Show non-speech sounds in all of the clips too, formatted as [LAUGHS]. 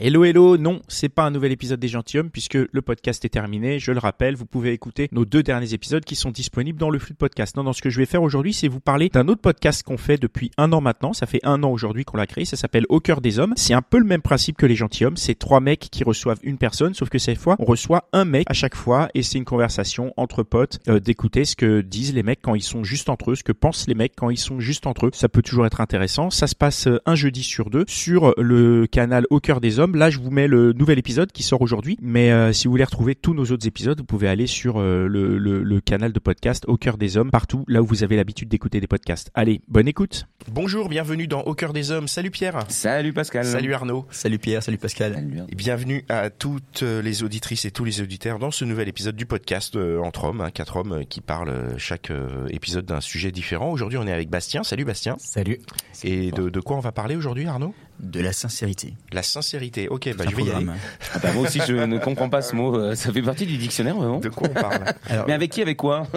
Hello hello, non, c'est pas un nouvel épisode des gentilshommes puisque le podcast est terminé. Je le rappelle, vous pouvez écouter nos deux derniers épisodes qui sont disponibles dans le flux de podcast. Non, non, ce que je vais faire aujourd'hui, c'est vous parler d'un autre podcast qu'on fait depuis un an maintenant. Ça fait un an aujourd'hui qu'on l'a créé. Ça s'appelle Au cœur des hommes. C'est un peu le même principe que les gentilshommes. C'est trois mecs qui reçoivent une personne, sauf que cette fois, on reçoit un mec à chaque fois et c'est une conversation entre potes euh, d'écouter ce que disent les mecs quand ils sont juste entre eux, ce que pensent les mecs quand ils sont juste entre eux. Ça peut toujours être intéressant. Ça se passe euh, un jeudi sur deux sur le canal Au cœur des hommes. Là, je vous mets le nouvel épisode qui sort aujourd'hui. Mais euh, si vous voulez retrouver tous nos autres épisodes, vous pouvez aller sur euh, le, le- le canal de podcast Au cœur des hommes, partout là où vous avez l'habitude d'écouter des podcasts. Allez, bonne écoute. Bonjour, bienvenue dans Au cœur des hommes. Salut Pierre. Salut Pascal. Salut Arnaud. Salut Pierre, salut Pascal. Et bienvenue à toutes les auditrices et tous les auditeurs dans ce nouvel épisode du podcast euh, Entre hommes, hein, quatre hommes euh, qui parlent euh, chaque euh, épisode d'un sujet différent. Aujourd'hui, on est avec Bastien. Salut Bastien. Salut. Et de, de quoi on va parler aujourd'hui, Arnaud? De la sincérité. La sincérité. Ok, bah, je vais y aller. Ah bah, moi aussi je ne comprends pas ce mot. euh, Ça fait partie du dictionnaire vraiment. De quoi on parle? Alors, Mais avec qui, avec quoi? [LAUGHS]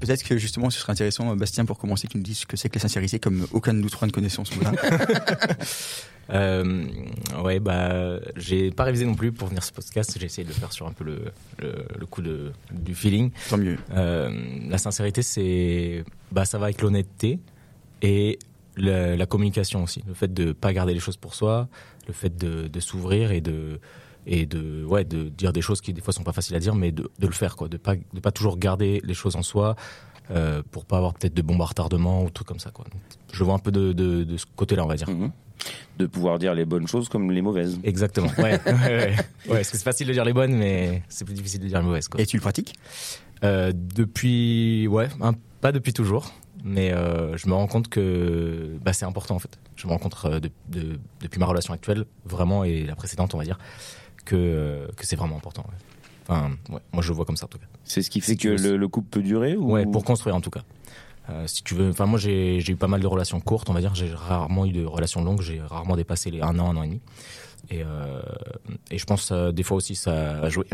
Peut-être que justement, ce serait intéressant, euh, Bastien, pour commencer, tu nous dises ce que c'est que la sincérité, comme aucun de nous trois ne connaissons ce mot-là. [LAUGHS] Euh, ouais, bah, j'ai pas révisé non plus pour venir ce podcast. J'ai essayé de le faire sur un peu le, le, le coup de, du feeling. Tant mieux. Euh, la sincérité, c'est, bah, ça va avec l'honnêteté et la communication aussi. Le fait de pas garder les choses pour soi, le fait de, de s'ouvrir et de, et de, ouais, de dire des choses qui des fois sont pas faciles à dire, mais de, de le faire, quoi. De pas, de pas toujours garder les choses en soi. Euh, pour pas avoir peut-être de bombes à retardement ou trucs comme ça quoi. Donc, je vois un peu de, de, de ce côté-là on va dire. Mhm. De pouvoir dire les bonnes choses comme les mauvaises. Exactement. Ouais, [LAUGHS] ouais, ouais. ouais parce que c'est facile de dire les bonnes, mais c'est plus difficile de dire les mauvaises. Quoi. Et tu le pratiques? Euh, depuis, ouais, un- pas depuis toujours, mais euh, je me rends compte que bah, c'est important en fait. Je me rends compte euh, de- de- depuis ma relation actuelle, vraiment, et la précédente, on va dire, que, euh, que c'est vraiment important. ouais. Enfin, ouais, moi je le vois comme ça en tout cas. C'est ce qui fait Si que le, le couple peut durer ou... Ouais, pour construire en tout cas. Euh, si tu veux, enfin moi j'ai j'ai eu pas mal de relations courtes, on va dire. J'ai rarement eu de relations longues. J'ai rarement dépassé les un an, un an et demi. Et, euh, et je pense euh, des fois aussi ça a joué.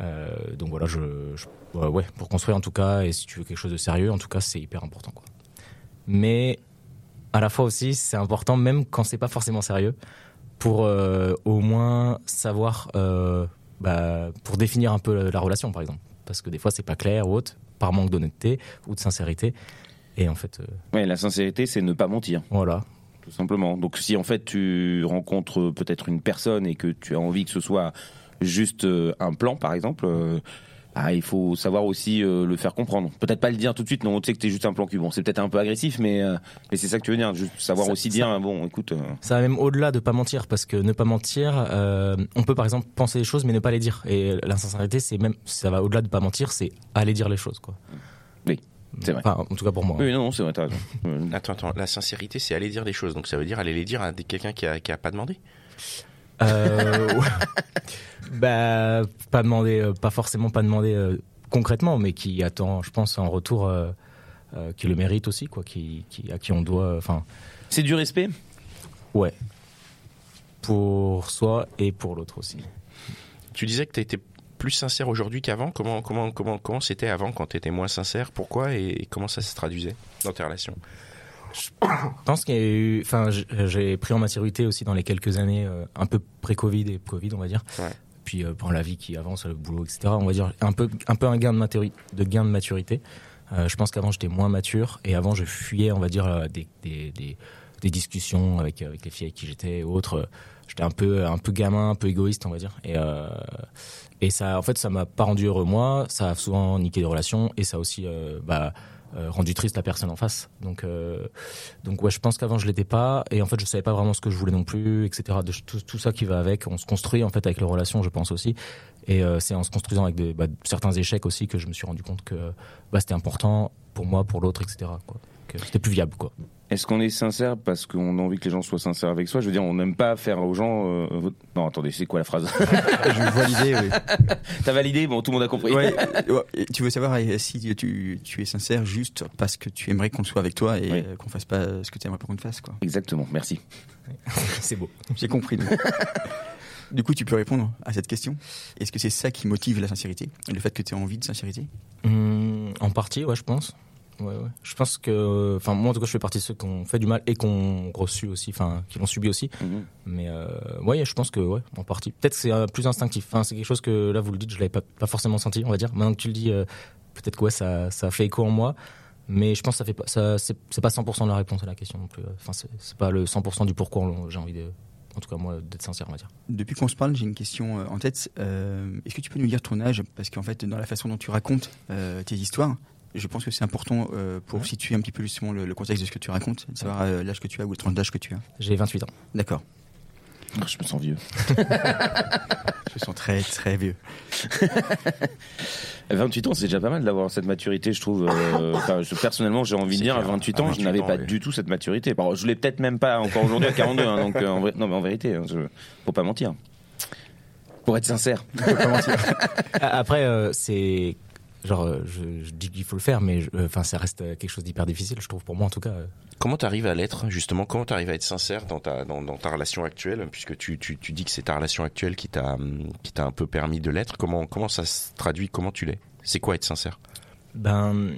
Euh, donc voilà, je, je- ouais, ouais, pour construire en tout cas, et si tu veux quelque chose de sérieux, en tout cas c'est hyper important quoi. Mais à la fois aussi c'est important même quand c'est pas forcément sérieux, pour euh, au moins savoir, euh, bah, pour définir un peu la relation par exemple, parce que des fois c'est pas clair ou autre, par manque d'honnêteté ou de sincérité. Et en fait, Ouais, la sincérité, c'est ne pas mentir, voilà, tout simplement. Donc si en fait tu rencontres peut-être une personne et que tu as envie que ce soit juste euh, un plan, par exemple, euh, ah, il faut savoir aussi euh, le faire comprendre. Peut-être pas le dire tout de suite, non, tu sais que t'es juste un plan cul. Bon, c'est peut-être un peu agressif, mais, euh, mais c'est ça que tu veux dire, juste savoir Ça- aussi ça- dire, hein, bon, écoute... euh, Ça va même au-delà de pas mentir, parce que ne pas mentir, euh, on peut par exemple penser les choses mais ne pas les dire. Et l'insincérité, c'est même, ça va au-delà de pas mentir, c'est aller dire les choses, quoi. Oui, c'est vrai. Enfin, en tout cas pour moi. Oui, non, non, c'est vrai, t'as raison. Attends, attends, la sincérité, c'est aller dire des choses. Donc ça veut dire aller les dire à des- quelqu'un qui a, qui a pas demandé. Euh, [LAUGHS] bah, pas demander, euh, pas forcément pas demander euh, concrètement, mais qui attend, je pense, en retour, euh, euh, qui le mérite aussi, quoi, qui, qui, à qui on doit, enfin, C'est du respect? Ouais, pour soi et pour l'autre aussi. Tu disais que tu étais plus sincère aujourd'hui qu'avant. Comment comment comment comment c'était avant quand tu étais moins sincère? Pourquoi et, et comment ça se traduisait dans tes relations? Je pense qu'il y a eu, enfin, j'ai pris en maturité aussi dans les quelques années, euh, un peu pré-Covid et Covid, on va dire. Ouais. Puis euh, pour la vie qui avance, le boulot, etc. On va dire un peu, un peu un gain de, maturi- de gain de maturité. Euh, je pense qu'avant j'étais moins mature et avant je fuyais, on va dire, euh, des, des, des, des discussions avec, avec les filles avec qui j'étais ou autres. J'étais un peu, un peu gamin, un peu égoïste, on va dire. Et, et ça, en fait, ça m'a pas rendu heureux moi. Ça a souvent niqué des relations et ça a aussi, bah, euh, rendu triste la personne en face. Donc, euh, donc ouais, je pense qu'avant je l'étais pas et en fait je savais pas vraiment ce que je voulais non plus, etc. De, tout, tout ça qui va avec, on se construit en fait avec les relations, je pense aussi. Et euh, c'est en se construisant avec bah, certains échecs aussi que je me suis rendu compte que bah, c'était important pour moi, pour l'autre, etc. Que c'était plus viable quoi. Est-ce qu'on est sincère parce qu'on a envie que les gens soient sincères avec soi? Je veux dire, on n'aime pas faire aux gens. euh, votre- Non, attendez, c'est quoi la phrase? [LAUGHS] Je vois l'idée, oui. [LAUGHS] T'as validé? Bon, tout le monde a compris. Ouais, [LAUGHS] ouais, et tu veux savoir si tu, tu es sincère juste parce que tu aimerais qu'on soit avec toi et Oui. qu'on fasse pas ce que tu aimerais pas qu'on te fasse, quoi. Exactement. Merci. C'est beau. J'ai compris. donc. du coup, tu peux répondre à cette question. Est-ce que c'est ça qui motive la sincérité? Le fait que tu aies envie de sincérité? Hum, en partie, ouais, je pense. Ouais, ouais. Je pense que, enfin, moi en tout cas, je fais partie de ceux qui ont fait du mal et qui ont reçu aussi, enfin, qui l'ont subi aussi. Mhm. Mais euh, ouais, je pense que, ouais, en partie. Peut-être que c'est euh, plus instinctif. Enfin, c'est quelque chose que là, vous le dites, je l'avais pas, pas forcément senti, on va dire. Maintenant que tu le dis, euh, peut-être que ouais, ça, ça fait écho en moi. Mais je pense que ça fait pas, ça, c'est, pas 100% de la réponse à la question non plus. Enfin, c'est, pas le 100% du pourquoi j'ai envie de, en tout cas moi, d'être sincère, on va dire. Depuis qu'on se parle, j'ai une question euh, en tête. Euh, Est-ce que tu peux nous dire ton âge? Parce qu'en fait, dans la façon dont tu racontes euh, tes histoires, je pense que c'est important euh, pour situer un petit peu justement le, le contexte de ce que tu racontes, de savoir euh, l'âge que tu as ou le tranche d'âge que tu as. J'ai 28 ans. D'accord. Ah, Je me sens vieux. [LAUGHS] Je sens très très vieux. [LAUGHS] 28 ans, c'est déjà pas mal d'avoir cette maturité, je trouve. euh, je- personnellement, j'ai envie de dire, à clair. 28 À ans, je 28 n'avais pas oui. du tout cette maturité. Bon, je l'ai peut-être même pas encore aujourd'hui à 42, hein, donc euh, en vrai- non, mais en vérité, hein, je- faut pas mentir. Pour être sincère. Ah, [LAUGHS] Après, euh, c'est genre, euh, je, je dis qu'il faut le faire, mais euh, enfin, ça reste euh, quelque chose d'hyper difficile, je trouve pour moi en tout cas. Comment tu arrives à l'être, justement? Comment tu arrives à être sincère dans ta, dans, dans ta relation actuelle? Puisque tu, tu, tu dis que c'est ta relation actuelle qui t'a hum, qui t'a un peu permis de l'être. Comment, comment ça se traduit? Comment tu l'es? C'est quoi être sincère? Ben,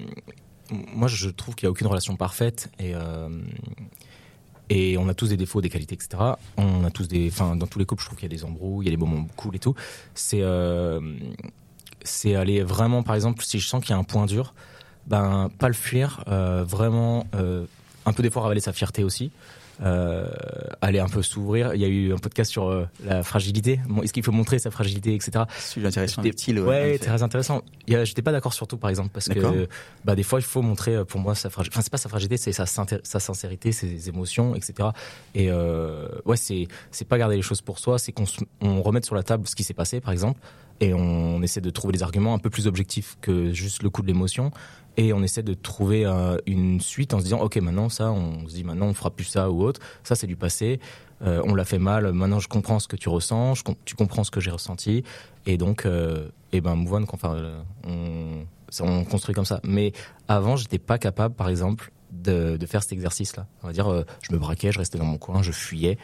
moi, je trouve qu'il n'y a aucune relation parfaite et euh, et on a tous des défauts, des qualités, etc. On a tous des, enfin, dans tous les couples, je trouve qu'il y a des embrouilles, il y a des moments cool et tout. C'est euh, c'est aller vraiment, par exemple, si je sens qu'il y a un point dur, ben pas le fuir, euh, vraiment euh, un peu des fois ravaler sa fierté aussi. Euh, aller un peu s'ouvrir. Il y a eu un podcast sur euh, la fragilité. Bon, Est-ce qu'il faut montrer sa fragilité, etc. C'est intéressant Thiel, Ouais, très intéressant. J'étais pas d'accord surtout, par exemple, parce que bah, des fois, il faut montrer euh, pour moi sa fragilité. Enfin, c'est pas sa fragilité, c'est sa, sincérité, ses émotions, etc. Et euh, ouais, c'est c'est pas garder les choses pour soi, c'est qu'on on remette sur la table ce qui s'est passé, par exemple, et on essaie de trouver des arguments un peu plus objectifs que juste le coup de l'émotion. Et on essaie de trouver euh, une suite en se disant, ok, maintenant ça, on se dit maintenant on fera plus ça ou autre. Ça, c'est du passé. Euh, on l'a fait mal. Maintenant, je comprends ce que tu ressens. Je com- tu comprends ce que j'ai ressenti. Et donc, euh, et ben, move on, enfin, euh, on, construit comme ça. Mais avant, j'étais pas capable, par exemple, de, de faire cet exercice-là. On va dire, euh, je me braquais, je restais dans mon coin, je fuyais,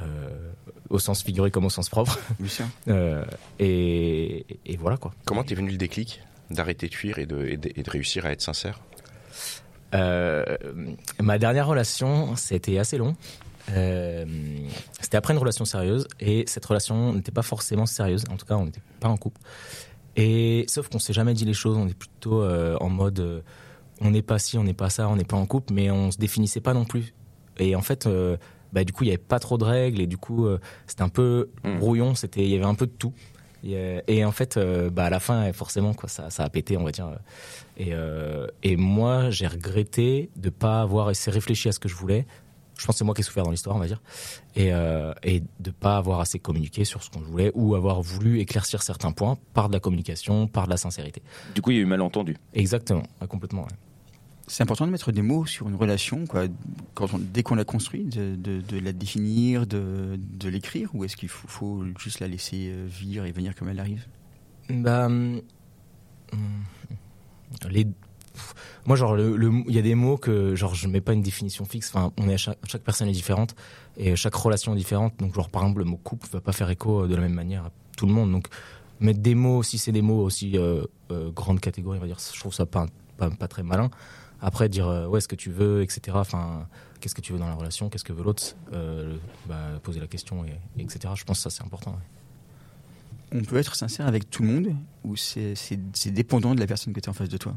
euh, au sens figuré comme au sens propre. [LAUGHS] Euh, et, et voilà quoi. Comment t'es venu le déclic d'arrêter de fuir et de, et de, et de réussir à être sincère? Euh, ma dernière relation, c'était assez long. Euh, c'était après une relation sérieuse et cette relation n'était pas forcément sérieuse. En tout cas, on n'était pas en couple. Et sauf qu'on s'est jamais dit les choses. On est plutôt euh, en mode, on n'est pas ci, on n'est pas ça, on n'est pas en couple, mais on se définissait pas non plus. Et en fait, bah, du coup, il y avait pas trop de règles et du coup, c'était un peu Mm. brouillon. C'était, il y avait un peu de tout. Et, et en fait, bah, à la fin, forcément, quoi, ça, ça a pété, on va dire. Et, euh, et moi, j'ai regretté de pas avoir assez réfléchi à ce que je voulais. Je pense que c'est moi qui ai souffert dans l'histoire, on va dire. Et, euh, et de pas avoir assez communiqué sur ce qu'on voulait ou avoir voulu éclaircir certains points par de la communication, par de la sincérité. Du coup, il y a eu malentendu. Exactement, complètement. ouais. C'est important de mettre des mots sur une relation, quoi. Quand on- dès qu'on l'a construit, de, de- de la définir, de, de l'écrire, ou est-ce qu'il faut, faut juste la laisser euh, vivre et venir comme elle arrive? Bah, hum, hum, moi, genre, il y a des mots que, genre, je mets pas une définition fixe. Enfin, on est à chaque, personne est différente et chaque relation est différente. Donc, genre, par exemple, le mot couple va pas faire écho de la même manière à tout le monde. Donc, mettre des mots, si c'est des mots aussi euh, euh, je trouve ça pas, pas, très malin. Après, dire euh, ouais, ce que tu veux, etc. Enfin, qu'est-ce que tu veux dans la relation, qu'est-ce que veut l'autre, euh, bah, poser la question, et, etc. Je pense que ça c'est important. On peut être sincère avec tout le monde, ou c'est dépendant de la personne que tu es en face de toi?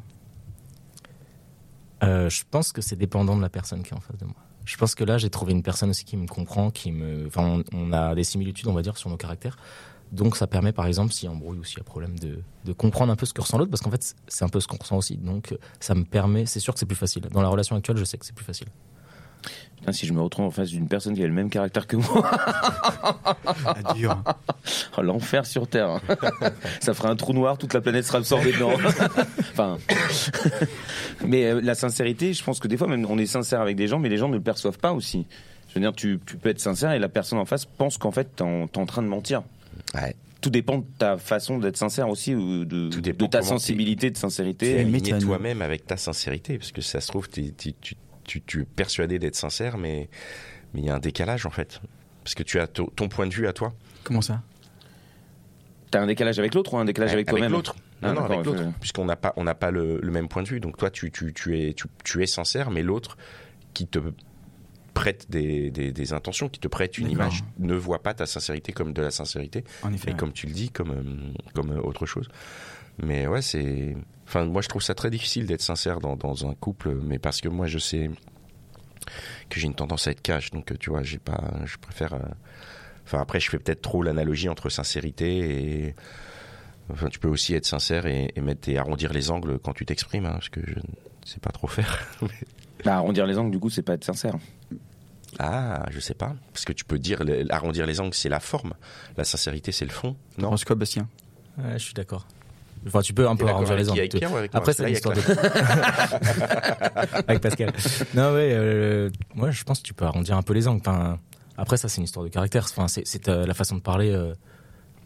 Euh, je pense que c'est dépendant de la personne qui est en face de moi. Je pense que là, j'ai trouvé une personne aussi qui me comprend, qui me. Enfin, on, on a des similitudes, on va dire, sur nos caractères. Donc, ça permet, par exemple, s'il y a embrouille ou s'il y a problème, de, de comprendre un peu ce que ressent l'autre, parce qu'en fait, c'est un peu ce qu'on ressent aussi. Donc, ça me permet. C'est sûr que c'est plus facile. Dans la relation actuelle, je sais que c'est plus facile. Putain, si je me retrouve en face d'une personne qui a le même caractère que moi, Ah, dur. oh, l'enfer sur Terre. Ça ferait un trou noir, toute la planète sera absorbée dedans. enfin, mais euh, la sincérité, je pense que des fois, même on est sincère avec des gens, mais les gens ne le perçoivent pas aussi. Je veux dire, tu, tu peux être sincère et la personne en face pense qu'en fait, t'es en, en train de mentir. Ouais. Tout dépend de ta façon d'être sincère aussi, ou de, ta sensibilité, de sincérité. ça nous- toi-même avec ta sincérité, parce que ça se trouve, t'es- tu, tu, tu es persuadé d'être sincère, mais mais il y a un décalage en fait, parce que tu as to- ton point de vue à toi, Comment ça? T'as un décalage avec l'autre ou un décalage avec, toi-même l'autre. Ah, Non, non, avec l'autre, je- puisqu'on n'a pas, on n'a pas le, le même point de vue. Donc toi, tu, tu, tu es, tu, tu es sincère, mais l'autre qui te prête des, des, des intentions, qui te prête une image, ne voit pas ta sincérité comme de la sincérité, En effet. et ouais. comme tu le dis, comme, euh, comme euh, autre chose. Mais ouais, c'est. Enfin, moi, je trouve ça très difficile d'être sincère dans, dans un couple, mais parce que moi, je sais que j'ai une tendance à être cash, donc tu vois, j'ai pas, je préfère. euh, Enfin, après, je fais peut-être trop l'analogie entre sincérité et. Enfin, tu peux aussi être sincère et, et mettre et arrondir les angles quand tu t'exprimes, hein, parce que je ne sais pas trop faire. [LAUGHS] Bah, arrondir les angles, du coup, c'est pas être sincère. Ah, je sais pas, parce que tu peux dire arrondir les angles, c'est la forme, la sincérité, c'est le fond. Non? Horoscope, Bastien? Ouais, je suis d'accord. Enfin, tu peux un peu arranger les angles. ou avec Après, c'est que là, une il y a histoire de. [LAUGHS] avec Pascal. Non, ouais, euh, moi, je pense que tu peux arrondir un peu les angles. Enfin, après, ça, c'est une histoire de caractère. Enfin, c'est, euh, la façon de parler euh,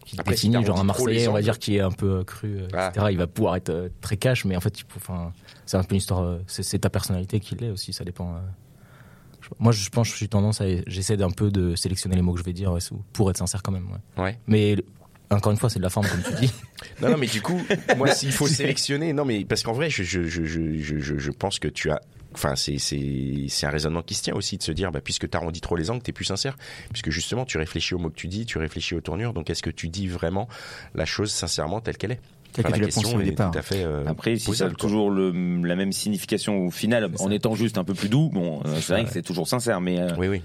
qui te si définit. Genre, un Marseillais, on va dire, qui est un peu euh, cru, euh, Ah. etc. Il va pouvoir être euh, très cash, mais en fait, enfin, c'est un peu une histoire. euh, c'est, ta personnalité qui l'est aussi. Ça dépend. euh. Moi, je pense que je suis tendance à. J'essaie d'un peu de sélectionner les mots que je vais dire pour être sincère quand même. ouais. Ouais. Mais encore une fois, c'est de la forme, comme tu dis. [LAUGHS] Non, non, mais du coup, moi, [LAUGHS] s'il faut sélectionner, non, mais parce qu'en vrai, je, je, je, je, je, pense que tu as. Enfin, c'est, c'est, c'est un raisonnement qui se tient aussi de se dire, bah, puisque tu arrondis trop les angles, t'es plus sincère. Puisque justement, tu réfléchis aux mots que tu dis, tu réfléchis aux tournures. Donc, est-ce que tu dis vraiment la chose sincèrement telle qu'elle est? Enfin, que tu la question au est départ. tout à fait. euh, Après, si ça a toujours le, la même signification au final, en étant juste un peu plus doux, bon, euh, c'est vrai que c'est toujours sincère, mais, euh, Oui, oui.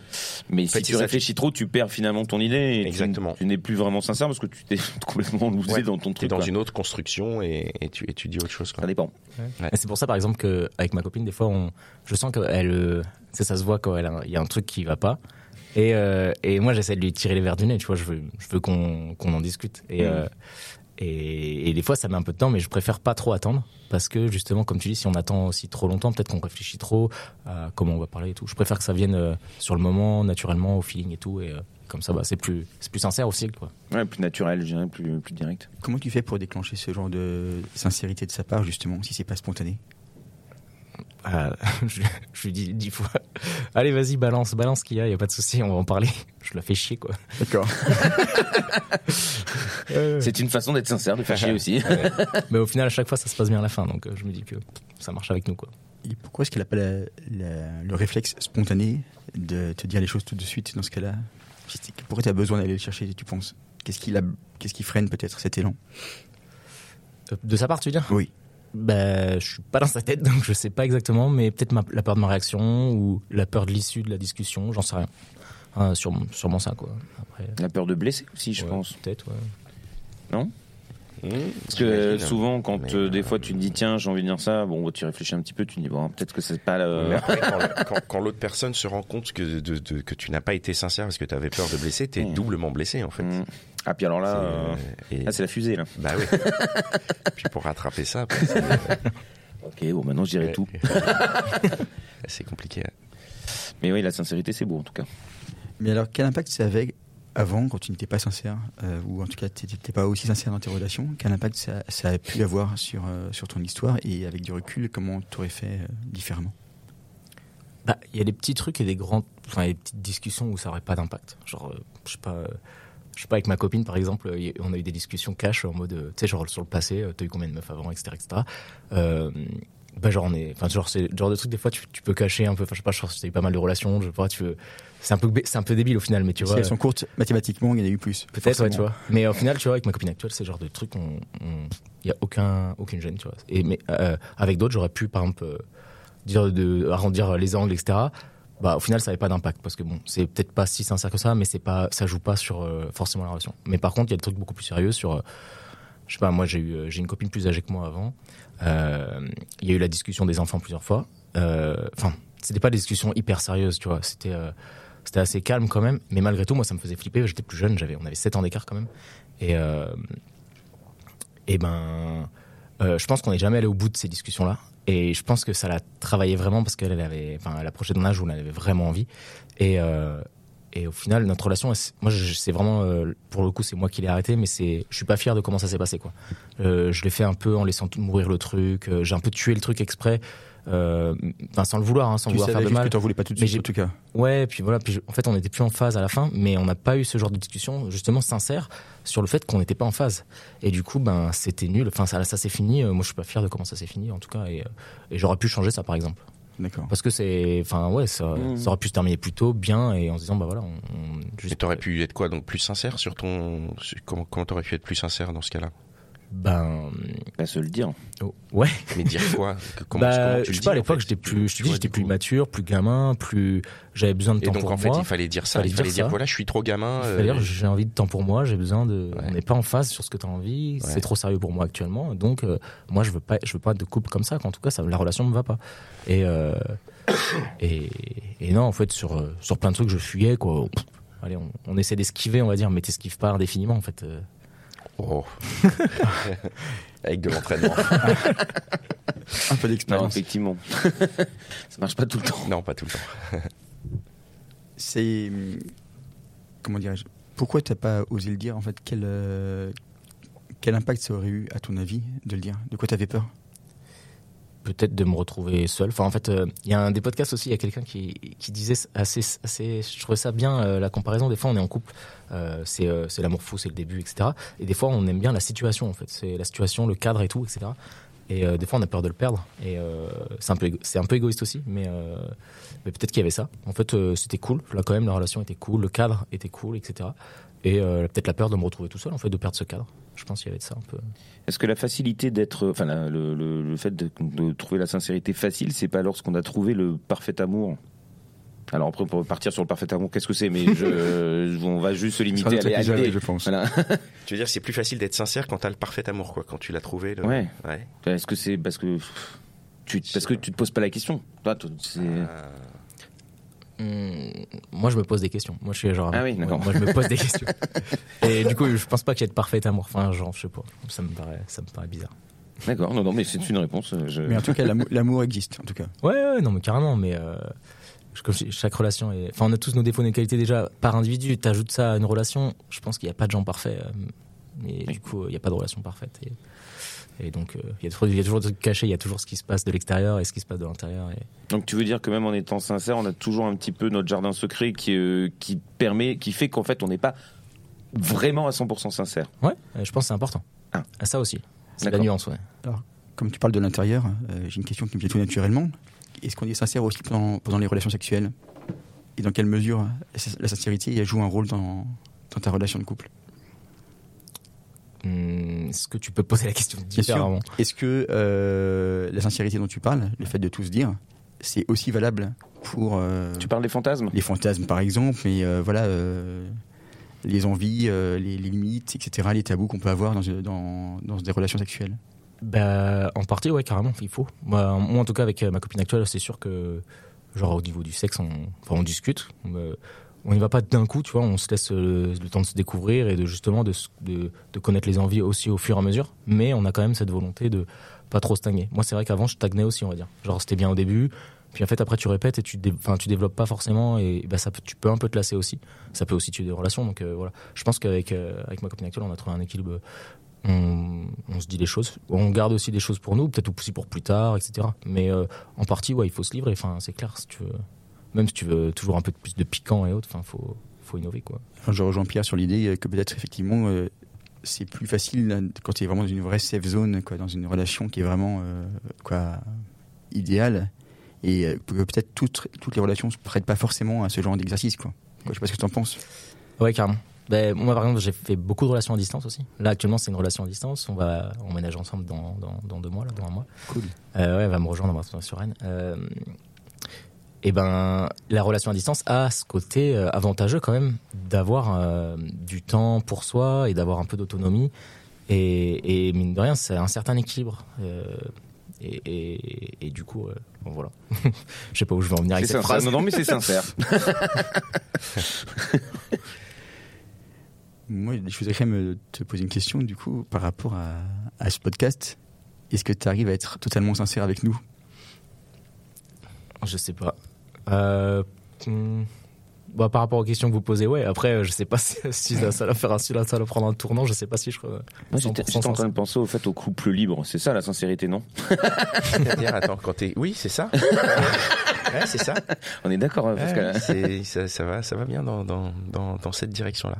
mais fait, si tu ça, réfléchis trop, tu perds finalement ton idée et tu- Exactement. tu, n'es plus vraiment sincère parce que tu t'es [LAUGHS] complètement lousé Ouais. dans ton Tu es truc. dans quoi. une autre construction et, et, tu, et tu dis autre chose. Quoi. Ça dépend. C'est pour ça, par exemple, que avec ma copine, des fois, on, je sens qu'elle, euh, ça, ça se voit quand elle il y a un truc qui va pas. Et, euh, et moi, j'essaie de lui tirer les verres du nez. Tu vois, je veux, je veux qu'on qu'on en discute. Et, Mhm. euh, et, et des fois, ça met un peu de temps, mais je préfère pas trop attendre parce que justement, comme tu dis, si on attend aussi trop longtemps, peut-être qu'on réfléchit trop à comment on va parler et tout. Je préfère que ça vienne euh, sur le moment, naturellement, au feeling et tout. Et euh, comme ça, bah, c'est plus, c'est plus sincère aussi, quoi. Ouais, plus naturel, je dirais, plus, plus direct. Comment tu fais pour déclencher ce genre de sincérité de sa part, justement, si c'est pas spontané? Euh, [LAUGHS] je, je lui dis dix fois, allez vas-y balance, balance ce qu'il y a, y a pas de souci, on va en parler. Je la fais chier quoi. D'accord. [LAUGHS] C'est une façon d'être sincère, de faire chier aussi. [LAUGHS] Mais au final à chaque fois ça se passe bien à la fin, donc euh, je me dis que ça marche avec nous quoi. Et pourquoi est-ce qu'elle n'a pas la- la- le réflexe spontané de te dire les choses tout de suite dans ce cas-là? Pourquoi tu as besoin d'aller le chercher, tu penses? Qu'est-ce qui, la- qu'est-ce qui freine peut-être cet élan? Euh, De sa part tu veux dire? Oui. Ben je suis pas dans sa tête [LAUGHS] donc je sais pas exactement, mais peut-être la peur de ma réaction ou la peur de l'issue de la discussion, j'en sais rien. Ah, sûrement, sûrement ça quoi. Après, La peur de blesser aussi, je ouais, pense. Peut-être ouais. Mmh, Parce que euh, souvent, quand Mais, euh, des euh, fois tu te dis tiens, j'ai envie de dire ça, bon, tu réfléchis un petit peu, tu te dis bon, peut-être que c'est pas le. Mais après, [LAUGHS] quand, le- quand- quand l'autre personne se rend compte que, de- de- que tu n'as pas été sincère parce que tu avais peur de blesser, tu es Mmh. doublement blessé en fait. Mm. Ah, puis alors là, C'est, euh, euh, et- là c'est la fusée là. bah oui. [LAUGHS] Puis pour rattraper ça, après, Ok, bon, maintenant je dirais tout. [LAUGHS] c'est compliqué. hein. Mais oui, la sincérité, c'est beau en tout cas. Mais alors, quel impact ça avait avant, quand tu n'étais pas sincère, euh, ou en tout cas tu n'étais pas aussi sincère dans tes relations Quel impact ça, ça a pu avoir sur, euh, sur ton histoire Et avec du recul, comment tu aurais fait euh, différemment? Bah, il y a des petits trucs et des grands, enfin, des petites discussions où ça aurait pas d'impact. Genre, euh, je sais pas, je sais pas, avec ma copine, par exemple, on a eu des discussions cash en mode, tu sais, genre sur le passé, t'as eu combien de meufs avant, etc., etc. Euh, bah, genre, on est, enfin, genre, c'est genre de truc, des fois, tu, tu peux cacher un peu, enfin, je sais pas, je pense que t'as eu pas mal de relations, je sais pas, tu veux, c'est un peu, c'est un peu débile au final, mais tu Si vois. elles sont courtes, mathématiquement, il y en a eu plus. Peut-être, ouais, tu vois. Mais au final, tu vois, avec ma copine actuelle, c'est le genre de truc, on, on- y a aucun, aucune gêne, tu vois. Et mais euh, avec d'autres, j'aurais pu, par exemple, euh, dire de arrondir les angles, etc. Bah, au final, ça n'avait pas d'impact parce que bon, c'est peut-être pas si sincère que ça, mais c'est pas, ça joue pas sur euh, forcément la relation. Mais par contre, il y a des trucs beaucoup plus sérieux sur, euh, je sais pas, moi j'ai eu, euh, j'ai une copine plus âgée que moi avant. Euh, Il y a eu la discussion des enfants plusieurs fois. Euh, Enfin, c'était pas des discussions hyper sérieuses, tu vois. C'était c'était assez calme quand même, mais malgré tout, moi, ça me faisait flipper. J'étais plus jeune, j'avais, on avait 7 ans d'écart quand même. Et, et ben, je pense qu'on n'est jamais allé au bout de ces discussions-là. Et je pense que ça l'a travaillé vraiment parce qu'elle avait, enfin, elle approchait d'un âge où elle avait vraiment envie. Et, et au final, notre relation, moi, c'est vraiment, euh, pour le coup, c'est moi qui l'ai arrêté, mais c'est, je suis pas fier de comment ça s'est passé, quoi. Euh, je l'ai fait un peu en laissant mourir le truc. euh, j'ai un peu tué le truc exprès, euh, sans le vouloir, hein, sans Tu vouloir faire de mal. que t'en voulais pas tout de suite, en tout cas. Ouais, puis voilà, puis je- en fait, on n'était plus en phase à la fin, mais on n'a pas eu ce genre de discussion justement sincère sur le fait qu'on n'était pas en phase. Et du coup, ben, c'était nul. Enfin, ça, ça s'est fini. Moi, je suis pas fier de comment ça s'est fini, en tout cas, et, et j'aurais pu changer ça, par exemple, D'accord. parce que c'est, enfin, ouais, ça, Mhm. ça aurait pu se terminer plus tôt, bien, et en se disant, bah voilà, on, on- juste- Et t'aurais pu être quoi donc plus sincère sur ton comment t'aurais pu être plus sincère dans ce cas-là? Ben, Pas se le dire. oh, ouais. Mais dire quoi [LAUGHS] Que- comment, bah, comment tu je sais pas, à l'époque, j'étais plus, je te dis, j'étais plus coup. mature, plus gamin, plus, j'avais besoin de Et temps donc pour en fait, moi. il fallait dire ça. Fallait il fallait dire dire ça. voilà, je suis trop gamin. euh, C'est-à-dire, j'ai envie de temps pour moi, j'ai besoin de. Ouais. On n'est pas en phase sur ce que tu as envie, Ouais. c'est trop sérieux pour moi actuellement. Donc, euh, moi, je veux pas, je veux pas de couple comme ça. En tout cas, ça, la relation me va pas. Et, euh, et, et non, en fait, sur, euh, sur plein de trucs, je fuyais, quoi. Pff, Allez, on, on essaie d'esquiver, on va dire, mais t'esquives pas indéfiniment, en fait. Oh. [LAUGHS] Avec de l'entraînement. [LAUGHS] Un peu Non, d'expérience. effectivement. [LAUGHS] ça marche pas tout le temps. non, pas tout le temps. C'est. hum, Comment dirais-je Pourquoi t'as pas osé le dire en fait quel, euh, quel impact ça aurait eu, à ton avis, de le dire? De quoi t'avais peur? Peut-être de me retrouver seul. Enfin, en fait, euh, il y a un des podcasts aussi, il y a quelqu'un qui, disait assez, assez, je trouvais ça bien, euh, la comparaison. Des fois, on est en couple, euh, c'est l'amour fou, c'est le début, etc. Et des fois, on aime bien la situation, en fait. C'est la situation, le cadre et tout, etc. Et des fois, on a peur de le perdre. Et c'est un, peu un peu égoïste aussi, mais, peut-être qu'il y avait ça. En fait, c'était cool. Là, quand même, la relation était cool, le cadre était cool, etc. Et euh, peut-être la peur de me retrouver tout seul, en fait, de perdre ce cadre. Je pense qu'il y avait de ça un peu. Est-ce que la facilité d'être, enfin, la- le, le- le fait de, de trouver la sincérité facile, c'est pas lorsqu'on a trouvé le parfait amour? Alors après, pour partir sur le parfait amour, qu'est-ce que c'est? Mais je, [LAUGHS] on va juste se limiter à l'idée. je pense. Voilà. [LAUGHS] Tu veux dire, c'est plus facile d'être sincère quand t'as le parfait amour, quoi, quand tu l'as trouvé. le- Ouais. ouais. Est-ce que c'est parce que tu, parce que tu te poses pas la question? Toi, toi, c'est- Ah. Hum, moi, je me pose des questions. Moi, je suis genre. Ah oui, d'accord. Moi, je me pose des questions. [LAUGHS] Et du coup, je pense pas qu'il y ait de parfait amour. Enfin, genre, je sais pas. Ça me paraît, ça me paraît bizarre. D'accord, non, non, mais c'est une réponse. euh, Je... Mais en tout cas, l'amour- existe, en tout cas. Ouais, ouais, non, mais carrément. Mais euh, je- comme je dis, chaque relation est. Enfin, on a tous nos défauts, nos qualités déjà par individu. T'ajoutes ça à une relation. Je pense qu'il n'y a pas de gens parfaits. euh, Mais du coup, il n'y a pas de relation parfaite. Et, et donc, euh, il y, a toujours- il y a toujours des trucs cachés. Il y a toujours ce qui se passe de l'extérieur et ce qui se passe de l'intérieur. Et... Donc tu veux dire que même en étant sincère, on a toujours un petit peu notre jardin secret qui, euh, qui permet, qui fait qu'en fait on n'est pas vraiment à 100% sincère. Ouais, euh, je pense que c'est important. Ah. Ah, ça aussi. C'est la nuance, ouais. Comme tu parles de l'intérieur, euh, j'ai une question qui me vient tout naturellement. Est-ce qu'on est sincère aussi pendant, pendant les relations sexuelles? Et dans quelle mesure la la sincérité elle joue un rôle dans, dans ta relation de couple? Hum, Est-ce que tu peux poser la question différemment Est-ce que euh, la sincérité dont tu parles, le fait de tout se dire, c'est aussi valable pour euh, Tu parles des fantasmes les fantasmes par exemple, mais euh, voilà, euh, les envies, euh, les, les limites, etc., les tabous qu'on peut avoir dans, dans, dans des relations sexuelles Bah, en partie, ouais, carrément, il faut. Moi, moi, en tout cas, avec ma copine actuelle, c'est sûr que, genre, au niveau du sexe, on, enfin, on discute. On, on n'y va pas d'un coup, tu vois, on se laisse euh, le temps de se découvrir et de justement de, de, connaître les envies aussi au fur et à mesure. Mais on a quand même cette volonté de pas trop stagner. Moi, c'est vrai qu'avant, je stagnais aussi, on va dire. Genre, c'était bien au début. Puis en fait, après, tu répètes et tu, dé- tu développes pas forcément et bah, ça peut, tu peux un peu te lasser aussi. Ça peut aussi tuer des relations. Donc euh, voilà. Je pense qu'avec euh, avec ma copine actuelle, on a trouvé un équilibre. On, se dit les choses. On garde aussi des choses pour nous, peut-être aussi pour plus tard, etc. Mais en partie, ouais, il faut se livrer. Enfin, c'est clair. Si tu veux, même si tu veux toujours un peu plus de piquant et autres, enfin, faut, faut innover, quoi. Je rejoins Pierre sur l'idée euh, que peut-être effectivement euh, c'est plus facile quand tu es vraiment dans une vraie safe zone, quoi, dans une relation qui est vraiment euh, quoi, idéale. Et euh, que peut-être toutes, toutes les relations ne se prêtent pas forcément à ce genre d'exercice. Quoi. Quoi, je sais pas ce que tu en penses. Ouais, carrément. Ben, moi, par exemple, j'ai fait beaucoup de relations à distance aussi. Là, actuellement, c'est une relation à distance. On va emménager ensemble dans, dans, dans deux mois, là, dans un mois. Cool. Euh, ouais, elle va me rejoindre on va sur Rennes. Euh, et ben, la relation à distance a ce côté euh, avantageux quand même d'avoir euh, du temps pour soi et d'avoir un peu d'autonomie. Et, et mine de rien, c'est un certain équilibre. Euh, et, et, et du coup, euh, Bon, voilà. [LAUGHS] Je sais pas où je vais en venir avec C'est cette sincère. phrase. Non, non, mais c'est sincère. [LAUGHS] Moi, je voudrais quand même te poser une question, du coup, par rapport à, à ce podcast. Est-ce que tu arrives à être totalement sincère avec nous? Je sais pas. Euh, hmm, bah, par rapport aux questions que vous posez, ouais. Après, euh, je sais pas [LAUGHS] si, si ça, ça va faire un, si ça va prendre un tournant. Je sais pas si je. Moi, j'étais 100% j'étais en train de penser au fait au couple libre. C'est ça la sincérité, non [LAUGHS] C'est-à-dire, attends, quand t'es. Oui, c'est ça. [LAUGHS] Ouais, c'est ça. On est d'accord, hein, parce Ouais, ça, ça va, ça va bien dans, dans, dans, dans cette direction-là.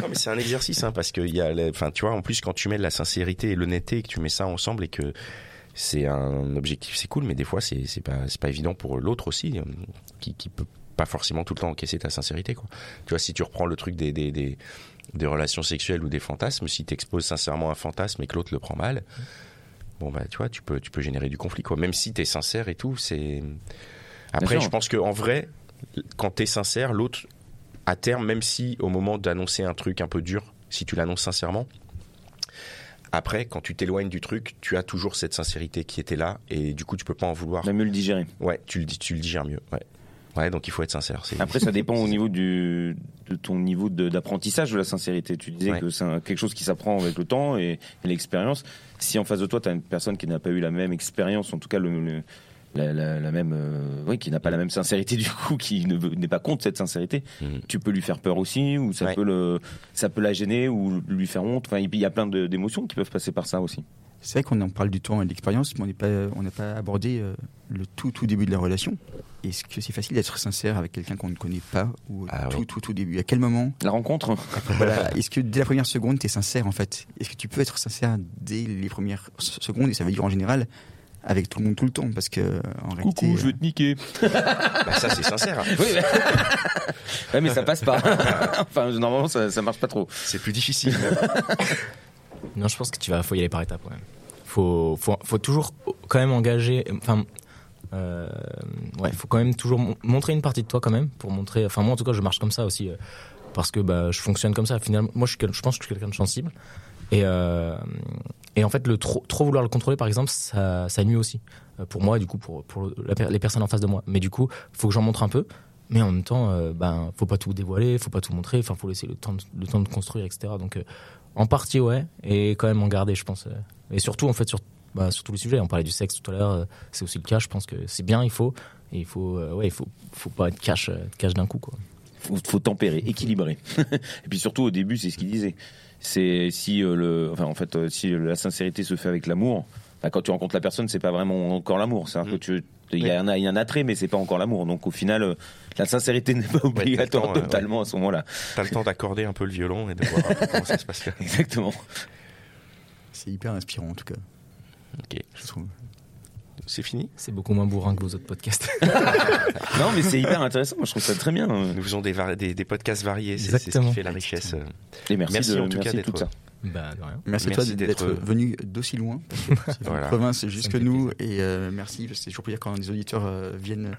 non, mais c'est un exercice, hein, parce que il y a, enfin, tu vois, en plus, quand tu mets de la sincérité et l'honnêteté et que tu mets ça ensemble et que c'est un objectif, c'est cool, mais des fois, c'est, c'est pas, c'est pas évident pour l'autre aussi, euh, qui, qui peut pas forcément tout le temps encaisser ta sincérité, quoi. Tu vois, si tu reprends le truc des, des, des, des relations sexuelles ou des fantasmes, si tu exposes sincèrement un fantasme et que l'autre le prend mal, bon, bah, tu vois, tu peux, tu peux générer du conflit, quoi. Même si t'es sincère et tout, c'est. Après, sûr. je pense qu'en vrai, quand t'es sincère, l'autre, à terme, même si au moment d'annoncer un truc un peu dur, si tu l'annonces sincèrement, après, quand tu t'éloignes du truc, tu as toujours cette sincérité qui était là, et du coup, tu peux pas en vouloir. A mieux le digérer. Ouais, tu le, dis- tu le digères mieux. Ouais. Ouais, donc il faut être sincère. Après, ça dépend au [LAUGHS] niveau du, de ton niveau d'apprentissage de la sincérité. Tu disais Ouais. que c'est quelque chose qui s'apprend avec le temps et, et l'expérience. Si en face de toi, tu as une personne qui n'a pas eu la même expérience, en tout cas le, le- la, la- la même, euh, oui, qui n'a pas la même sincérité [LAUGHS] du coup, qui ne veut- n'est pas contre cette sincérité, Mhm. tu peux lui faire peur aussi, ou ça Ouais. peut le, ça peut la gêner ou lui faire honte. Enfin, il y a plein d'émotions qui peuvent passer par ça aussi. C'est vrai qu'on en parle du temps et de l'expérience, mais on n'est pas, on n'a pas abordé euh, le tout, tout début de la relation. Est-ce que c'est facile d'être sincère avec quelqu'un qu'on ne connaît pas ou au Ah tout, oui. tout, tout début? À quel moment? La rencontre, [LAUGHS] voilà, Est-ce que dès la première seconde, tu es sincère en fait? Est-ce que tu peux être sincère dès les premières se- secondes Et ça veut dire en général? Avec tout le monde tout le temps parce que en réalité, euh, te niquer. [LAUGHS] Bah, ça, c'est sincère. [LAUGHS] Oui, mais... [LAUGHS] ouais, mais ça passe pas. enfin, normalement, ça, ça marche pas trop. C'est plus difficile. Non, je pense que tu vas, faut y aller par étapes. Ouais. Faut, faut, faut toujours quand même engager. Enfin, euh, ouais, faut quand même toujours mon- montrer une partie de toi quand même pour montrer. Enfin, moi en tout cas, je marche comme ça aussi euh, parce que bah, je fonctionne comme ça. Finalement, moi, je, suis je pense que je suis quelqu'un de sensible. Et, euh, et en fait, le trop, trop vouloir le contrôler, par exemple, ça, nuit aussi euh, pour moi, du coup, pour, pour les personnes en face de moi. Mais du coup, faut que j'en montre un peu. Mais en même temps, euh, ben, faut pas tout dévoiler, faut pas tout montrer. Enfin, faut laisser le temps, de, le temps de construire, etc. Donc, euh, en partie, ouais, et quand même en garder, je pense. euh. Et surtout, en fait, sur, bah, sur tous les sujets. On parlait du sexe tout à l'heure, c'est aussi le cas. Je pense que c'est bien, il faut. Il faut, ouais, il faut, faut pas être cash, cash d'un coup, quoi. faut tempérer, équilibrer. [LAUGHS] et puis surtout au début, c'est ce qu'il disait. C'est si euh, le, enfin en fait, euh, si la sincérité se fait avec l'amour, bah, quand tu rencontres la personne, c'est pas vraiment encore l'amour. C'est-à-dire Mm. que tu, il y a un, il y a un attrait, mais c'est pas encore l'amour. Donc au final, euh, la sincérité [LAUGHS] n'est pas obligatoire temps, totalement à ce moment-là. T'as le temps d'accorder un peu le violon et de voir comment ça se passe. [LAUGHS] Exactement. c'est hyper inspirant en tout cas. Ok. Je trouve. C'est fini C'est beaucoup moins bourrin que vos autres podcasts. [LAUGHS] non, mais c'est hyper intéressant. Moi, je trouve ça très bien. Nous faisons des, des, des podcasts variés, c'est c'est ce qui fait la richesse. euh. Et merci, Merci de, en tout cas merci d'être- ça. bah, rien. Merci, à Merci toi d'être- d'être venu d'aussi loin. [LAUGHS] Voilà. province jusque nous. Et euh, merci, parce que c'est toujours plaisir quand des auditeurs euh, viennent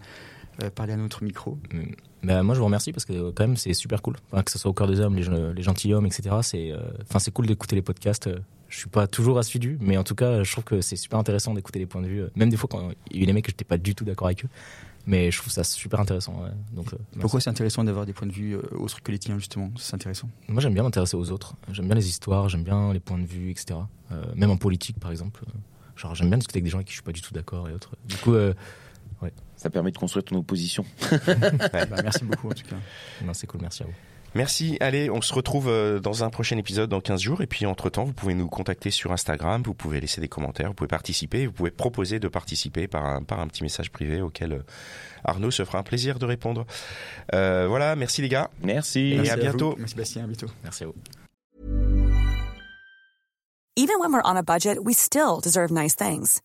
euh, parler à notre micro. Mm. Bah, moi, je vous remercie parce que euh, quand même, c'est super cool. Enfin, que ce soit au cœur des hommes, les, gen- les gentilshommes, etc. C'est, euh, enfin, c'est cool d'écouter les podcasts. Je suis pas toujours assidu, mais en tout cas, je trouve que c'est super intéressant d'écouter les points de vue. euh, Même des fois, quand il y a eu des mecs que j'étais pas du tout d'accord avec eux, mais je trouve ça super intéressant. ouais. Donc, euh. Pourquoi c'est intéressant d'avoir des points de vue euh, autres que les tiens, justement? C'est intéressant. Moi, j'aime bien m'intéresser aux autres. J'aime bien les histoires, j'aime bien les points de vue, etc. Euh, même en politique, par exemple. Genre, j'aime bien discuter avec des gens avec qui je suis pas du tout d'accord et autres. Du coup, euh, Ça permet de construire ton opposition. [LAUGHS] Bah, merci beaucoup en tout cas. non, c'est cool. Merci à vous. Merci. Allez, on se retrouve euh, dans un prochain épisode dans 15 jours. Et puis, entre-temps, vous pouvez nous contacter sur Instagram, vous pouvez laisser des commentaires, vous pouvez participer, vous pouvez proposer de participer par un, par un petit message privé auquel euh, Arnaud se fera un plaisir de répondre. Euh, voilà, merci les gars. Merci. Et Merci à bientôt. Merci Bastien, à bientôt. Merci à vous. Even when we're on a budget, we still deserve nice things.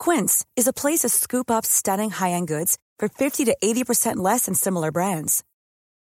Quince is a place to scoop up stunning high-end goods for 50 to 80% less than similar brands.